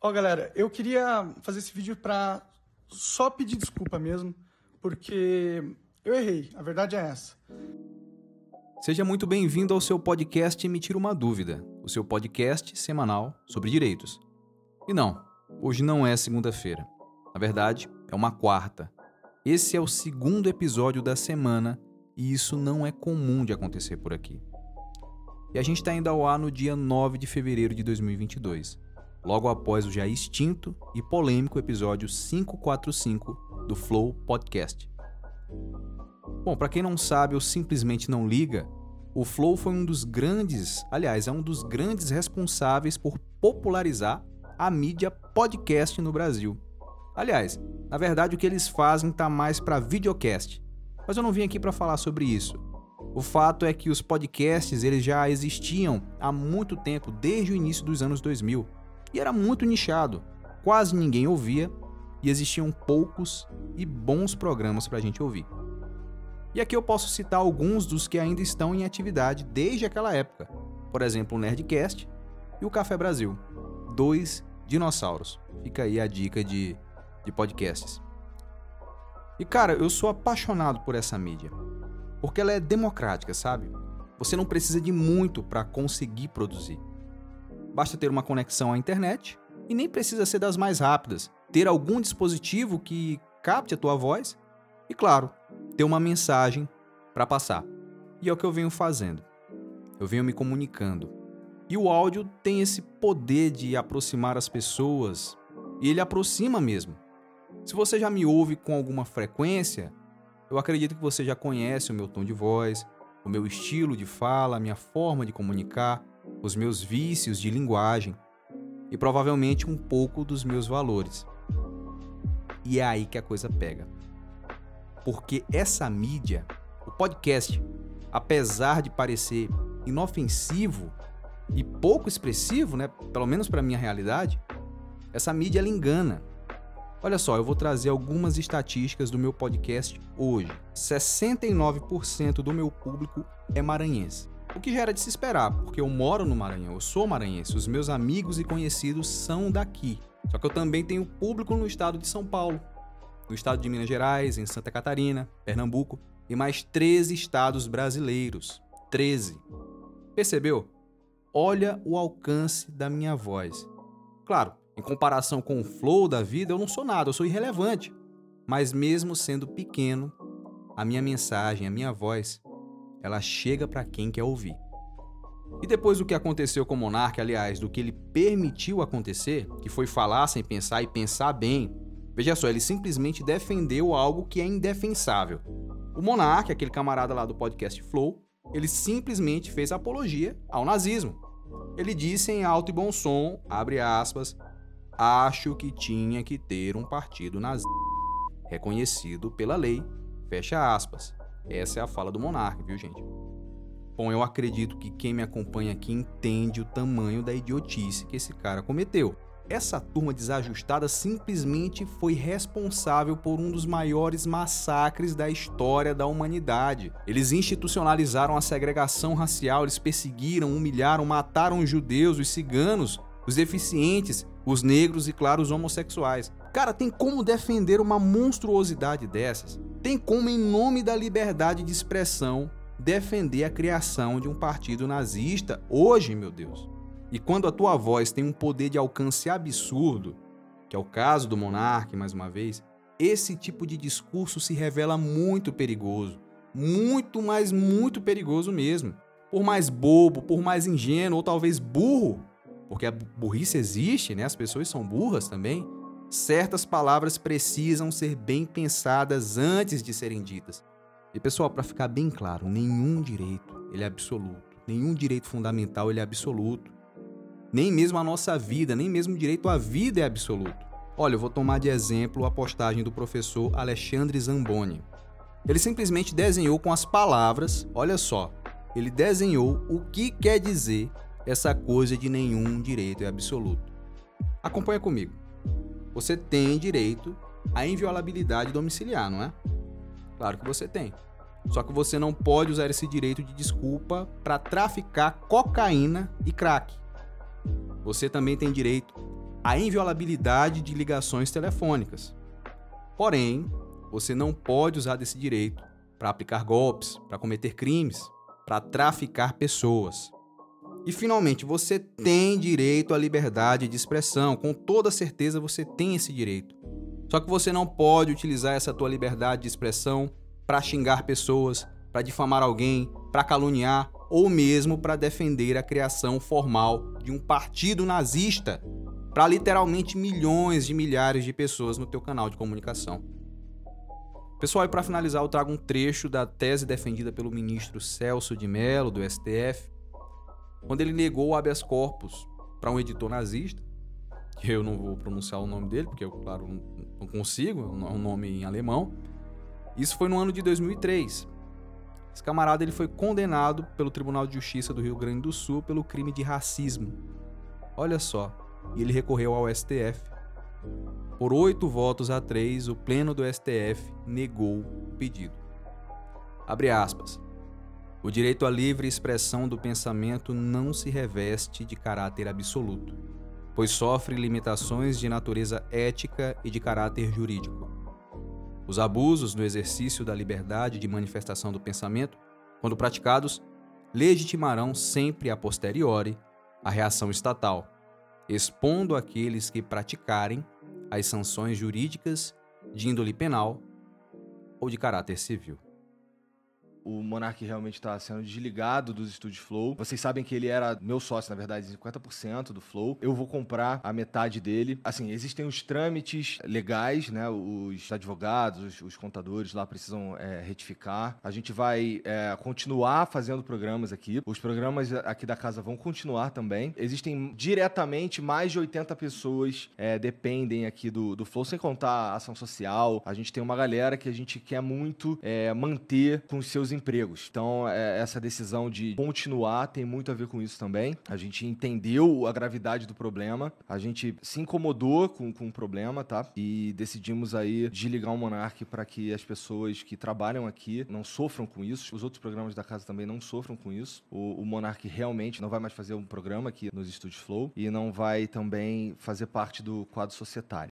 Ó, galera, eu queria fazer esse vídeo pra só pedir desculpa mesmo, porque eu errei, a verdade é essa. Seja muito bem-vindo ao seu podcast Emitir uma Dúvida, o seu podcast semanal sobre direitos. E não, hoje não é segunda-feira. Na verdade, é uma quarta. Esse é o segundo episódio da semana e isso não é comum de acontecer por aqui. E a gente está indo ao ar no dia 9 de fevereiro de 2022 logo após o já extinto e polêmico episódio 545 do Flow Podcast. Bom, para quem não sabe ou simplesmente não liga, o Flow foi um dos grandes, aliás, é um dos grandes responsáveis por popularizar a mídia podcast no Brasil. Aliás, na verdade o que eles fazem tá mais para videocast. Mas eu não vim aqui para falar sobre isso. O fato é que os podcasts eles já existiam há muito tempo, desde o início dos anos 2000 e era muito nichado. Quase ninguém ouvia e existiam poucos e bons programas para a gente ouvir. E aqui eu posso citar alguns dos que ainda estão em atividade desde aquela época. Por exemplo, o Nerdcast e o Café Brasil. Dois dinossauros. Fica aí a dica de, de podcasts. E cara, eu sou apaixonado por essa mídia. Porque ela é democrática, sabe? Você não precisa de muito para conseguir produzir. Basta ter uma conexão à internet e nem precisa ser das mais rápidas. Ter algum dispositivo que capte a tua voz e, claro, ter uma mensagem para passar. E é o que eu venho fazendo. Eu venho me comunicando. E o áudio tem esse poder de aproximar as pessoas, e ele aproxima mesmo. Se você já me ouve com alguma frequência, eu acredito que você já conhece o meu tom de voz, o meu estilo de fala, a minha forma de comunicar os meus vícios de linguagem e provavelmente um pouco dos meus valores. E é aí que a coisa pega. Porque essa mídia, o podcast, apesar de parecer inofensivo e pouco expressivo, né, pelo menos para minha realidade, essa mídia ela engana. Olha só, eu vou trazer algumas estatísticas do meu podcast hoje. 69% do meu público é maranhense. O que já era de se esperar, porque eu moro no Maranhão, eu sou maranhense, os meus amigos e conhecidos são daqui. Só que eu também tenho público no estado de São Paulo, no estado de Minas Gerais, em Santa Catarina, Pernambuco e mais 13 estados brasileiros. 13. Percebeu? Olha o alcance da minha voz. Claro, em comparação com o flow da vida, eu não sou nada, eu sou irrelevante. Mas mesmo sendo pequeno, a minha mensagem, a minha voz ela chega para quem quer ouvir. E depois do que aconteceu com o monarca, aliás, do que ele permitiu acontecer, que foi falar sem pensar e pensar bem, veja só, ele simplesmente defendeu algo que é indefensável. O monarca, aquele camarada lá do podcast Flow, ele simplesmente fez apologia ao nazismo. Ele disse em alto e bom som, abre aspas, acho que tinha que ter um partido nazista reconhecido pela lei, fecha aspas. Essa é a fala do monarca, viu, gente? Bom, eu acredito que quem me acompanha aqui entende o tamanho da idiotice que esse cara cometeu. Essa turma desajustada simplesmente foi responsável por um dos maiores massacres da história da humanidade. Eles institucionalizaram a segregação racial, eles perseguiram, humilharam, mataram os judeus, os ciganos, os deficientes, os negros e, claro, os homossexuais. Cara, tem como defender uma monstruosidade dessas? Tem como, em nome da liberdade de expressão, defender a criação de um partido nazista hoje, meu Deus? E quando a tua voz tem um poder de alcance absurdo, que é o caso do monarca, mais uma vez, esse tipo de discurso se revela muito perigoso. Muito, mas muito perigoso mesmo. Por mais bobo, por mais ingênuo ou talvez burro, porque a burrice existe, né? As pessoas são burras também certas palavras precisam ser bem pensadas antes de serem ditas. E pessoal, para ficar bem claro, nenhum direito ele é absoluto, nenhum direito fundamental ele é absoluto. Nem mesmo a nossa vida, nem mesmo o direito à vida é absoluto. Olha, eu vou tomar de exemplo a postagem do professor Alexandre Zamboni. Ele simplesmente desenhou com as palavras, olha só, ele desenhou o que quer dizer essa coisa de nenhum direito é absoluto. Acompanha comigo você tem direito à inviolabilidade domiciliar, não é? Claro que você tem. Só que você não pode usar esse direito de desculpa para traficar cocaína e crack. Você também tem direito a inviolabilidade de ligações telefônicas. Porém, você não pode usar desse direito para aplicar golpes, para cometer crimes, para traficar pessoas. E finalmente, você tem direito à liberdade de expressão, com toda certeza você tem esse direito. Só que você não pode utilizar essa tua liberdade de expressão para xingar pessoas, para difamar alguém, para caluniar ou mesmo para defender a criação formal de um partido nazista para literalmente milhões de milhares de pessoas no teu canal de comunicação. Pessoal, e para finalizar, eu trago um trecho da tese defendida pelo ministro Celso de Mello, do STF, quando ele negou o habeas corpus para um editor nazista, que eu não vou pronunciar o nome dele, porque eu, claro, não consigo, é um nome em alemão. Isso foi no ano de 2003. Esse camarada ele foi condenado pelo Tribunal de Justiça do Rio Grande do Sul pelo crime de racismo. Olha só, e ele recorreu ao STF. Por oito votos a três, o Pleno do STF negou o pedido. Abre aspas. O direito à livre expressão do pensamento não se reveste de caráter absoluto, pois sofre limitações de natureza ética e de caráter jurídico. Os abusos no exercício da liberdade de manifestação do pensamento, quando praticados, legitimarão sempre a posteriori a reação estatal, expondo aqueles que praticarem as sanções jurídicas de índole penal ou de caráter civil o Monark realmente está sendo desligado dos estúdios Flow. Vocês sabem que ele era meu sócio, na verdade, 50% do Flow. Eu vou comprar a metade dele. Assim, existem os trâmites legais, né? Os advogados, os, os contadores lá precisam é, retificar. A gente vai é, continuar fazendo programas aqui. Os programas aqui da casa vão continuar também. Existem diretamente mais de 80 pessoas é, dependem aqui do, do Flow, sem contar a ação social. A gente tem uma galera que a gente quer muito é, manter com seus empregos. Então, é, essa decisão de continuar tem muito a ver com isso também. A gente entendeu a gravidade do problema, a gente se incomodou com, com o problema, tá? E decidimos aí desligar o Monark para que as pessoas que trabalham aqui não sofram com isso. Os outros programas da casa também não sofram com isso. O, o Monark realmente não vai mais fazer um programa aqui nos Estúdios Flow e não vai também fazer parte do quadro societário.